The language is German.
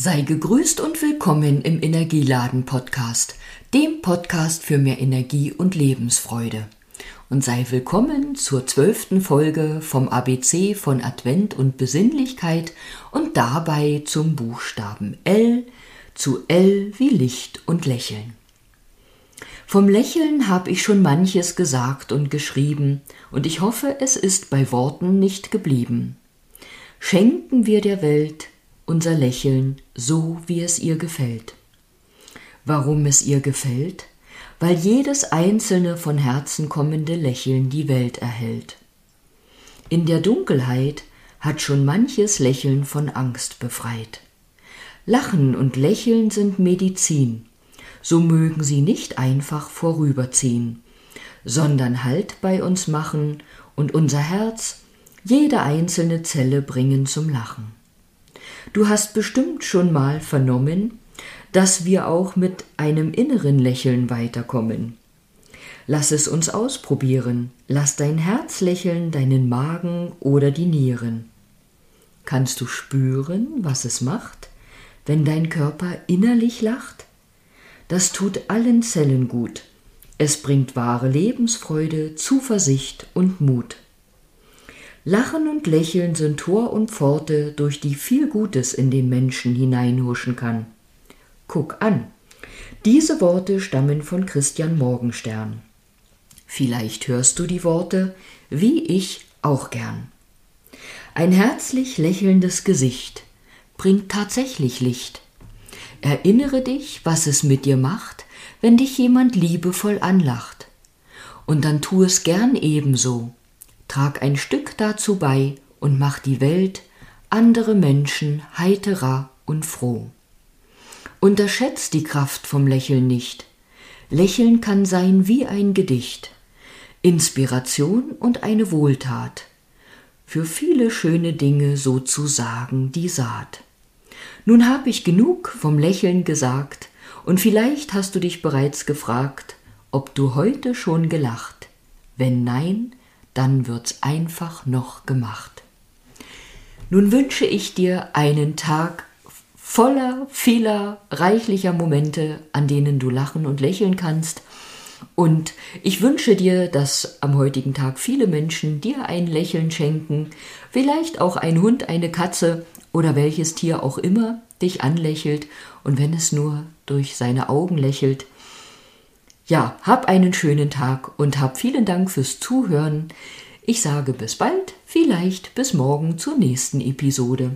Sei gegrüßt und willkommen im Energieladen Podcast, dem Podcast für mehr Energie und Lebensfreude. Und sei willkommen zur zwölften Folge vom ABC von Advent und Besinnlichkeit und dabei zum Buchstaben L zu L wie Licht und Lächeln. Vom Lächeln habe ich schon manches gesagt und geschrieben, und ich hoffe, es ist bei Worten nicht geblieben. Schenken wir der Welt unser Lächeln so, wie es ihr gefällt. Warum es ihr gefällt? Weil jedes einzelne von Herzen kommende Lächeln die Welt erhält. In der Dunkelheit hat schon manches Lächeln von Angst befreit. Lachen und Lächeln sind Medizin, so mögen sie nicht einfach vorüberziehen, sondern Halt bei uns machen und unser Herz, jede einzelne Zelle bringen zum Lachen. Du hast bestimmt schon mal vernommen, dass wir auch mit einem inneren Lächeln weiterkommen. Lass es uns ausprobieren. Lass dein Herz lächeln, deinen Magen oder die Nieren. Kannst du spüren, was es macht, wenn dein Körper innerlich lacht? Das tut allen Zellen gut. Es bringt wahre Lebensfreude, Zuversicht und Mut. Lachen und Lächeln sind Tor und Pforte, durch die viel Gutes in den Menschen hineinhuschen kann. Guck an. Diese Worte stammen von Christian Morgenstern. Vielleicht hörst du die Worte, wie ich auch gern. Ein herzlich lächelndes Gesicht bringt tatsächlich Licht. Erinnere dich, was es mit dir macht, wenn dich jemand liebevoll anlacht. Und dann tu es gern ebenso, trag ein Stück dazu bei und mach die Welt, andere Menschen heiterer und froh. Unterschätzt die Kraft vom Lächeln nicht. Lächeln kann sein wie ein Gedicht, Inspiration und eine Wohltat, für viele schöne Dinge sozusagen die Saat. Nun hab ich genug vom Lächeln gesagt, und vielleicht hast du dich bereits gefragt, ob du heute schon gelacht. Wenn nein, dann wird's einfach noch gemacht. Nun wünsche ich dir einen Tag voller, vieler, reichlicher Momente, an denen du lachen und lächeln kannst. Und ich wünsche dir, dass am heutigen Tag viele Menschen dir ein Lächeln schenken, vielleicht auch ein Hund, eine Katze oder welches Tier auch immer dich anlächelt und wenn es nur durch seine Augen lächelt, ja, hab einen schönen Tag und hab vielen Dank fürs Zuhören. Ich sage bis bald, vielleicht bis morgen zur nächsten Episode.